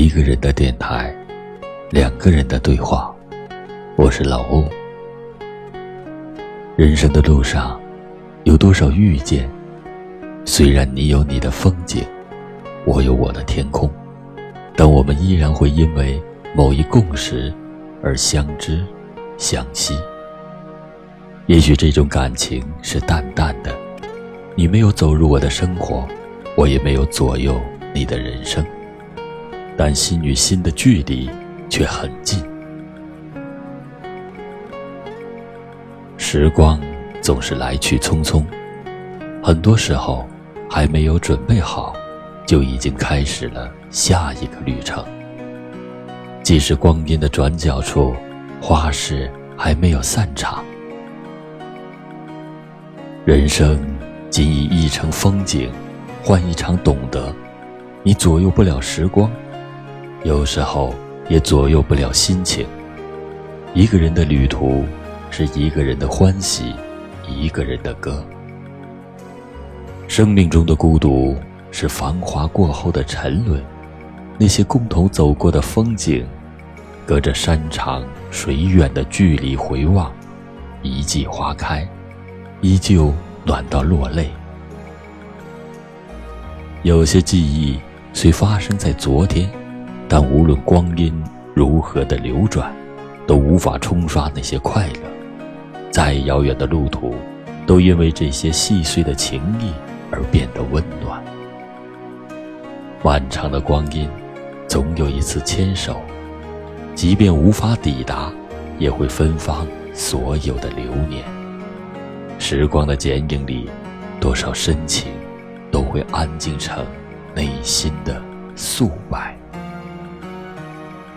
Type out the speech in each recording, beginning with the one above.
一个人的电台，两个人的对话。我是老欧。人生的路上，有多少遇见？虽然你有你的风景，我有我的天空，但我们依然会因为某一共识而相知相惜。也许这种感情是淡淡的，你没有走入我的生活，我也没有左右你的人生。但心与心的距离却很近。时光总是来去匆匆，很多时候还没有准备好，就已经开始了下一个旅程。即使光阴的转角处，花事还没有散场。人生仅以一程风景，换一场懂得。你左右不了时光。有时候也左右不了心情。一个人的旅途，是一个人的欢喜，一个人的歌。生命中的孤独，是繁华过后的沉沦。那些共同走过的风景，隔着山长水远的距离回望，一季花开，依旧暖到落泪。有些记忆虽发生在昨天。但无论光阴如何的流转，都无法冲刷那些快乐。再遥远的路途，都因为这些细碎的情谊而变得温暖。漫长的光阴，总有一次牵手，即便无法抵达，也会芬芳所有的流年。时光的剪影里，多少深情，都会安静成内心的素白。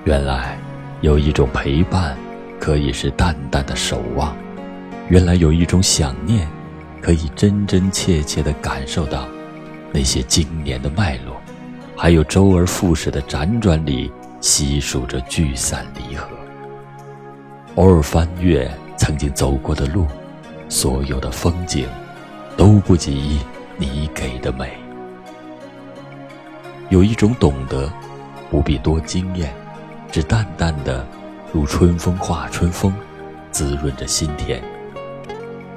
原来，有一种陪伴，可以是淡淡的守望；原来有一种想念，可以真真切切地感受到那些经年的脉络；还有周而复始的辗转里，细数着聚散离合。偶尔翻阅曾经走过的路，所有的风景，都不及你给的美。有一种懂得，不必多惊艳。只淡淡的，如春风化春风，滋润着心田。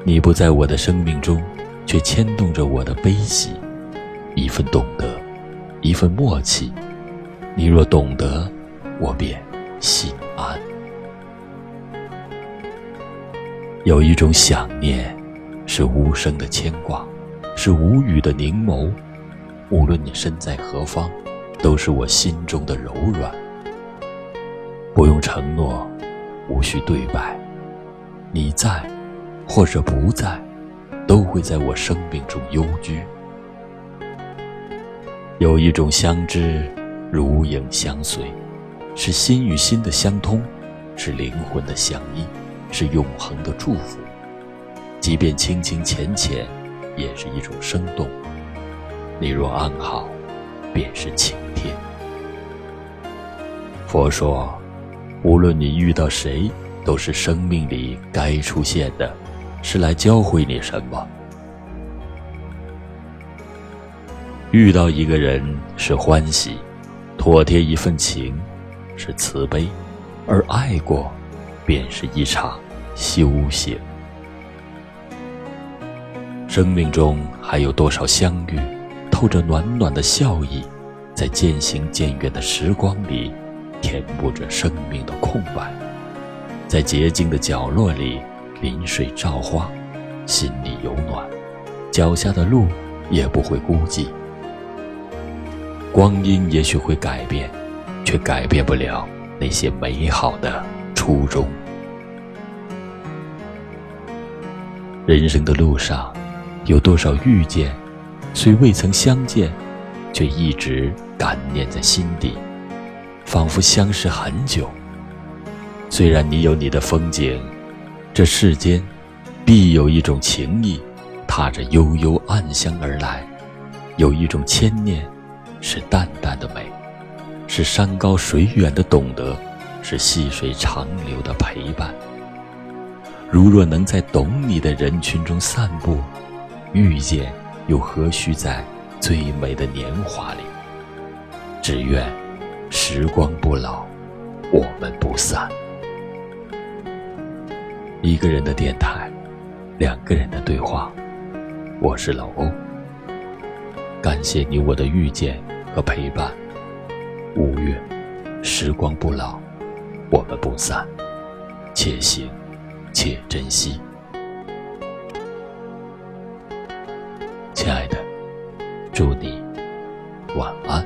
你不在我的生命中，却牵动着我的悲喜。一份懂得，一份默契。你若懂得，我便心安。有一种想念，是无声的牵挂，是无语的凝眸。无论你身在何方，都是我心中的柔软。不用承诺，无需对白，你在，或者不在，都会在我生命中幽居。有一种相知，如影相随，是心与心的相通，是灵魂的相依，是永恒的祝福。即便清清浅浅，也是一种生动。你若安好，便是晴天。佛说。无论你遇到谁，都是生命里该出现的，是来教会你什么。遇到一个人是欢喜，妥帖一份情是慈悲，而爱过，便是一场修行。生命中还有多少相遇，透着暖暖的笑意，在渐行渐远的时光里。填补着生命的空白，在洁净的角落里临水照花，心里有暖，脚下的路也不会孤寂。光阴也许会改变，却改变不了那些美好的初衷。人生的路上，有多少遇见，虽未曾相见，却一直感念在心底。仿佛相识很久。虽然你有你的风景，这世间必有一种情谊，踏着悠悠暗香而来；有一种牵念，是淡淡的美，是山高水远的懂得，是细水长流的陪伴。如若能在懂你的人群中散步，遇见又何须在最美的年华里？只愿。时光不老我们不散。一个人的电台两个人的对话我是老欧。感谢你我的遇见和陪伴。五月时光不老我们不散。且行且珍惜。亲爱的祝你晚安。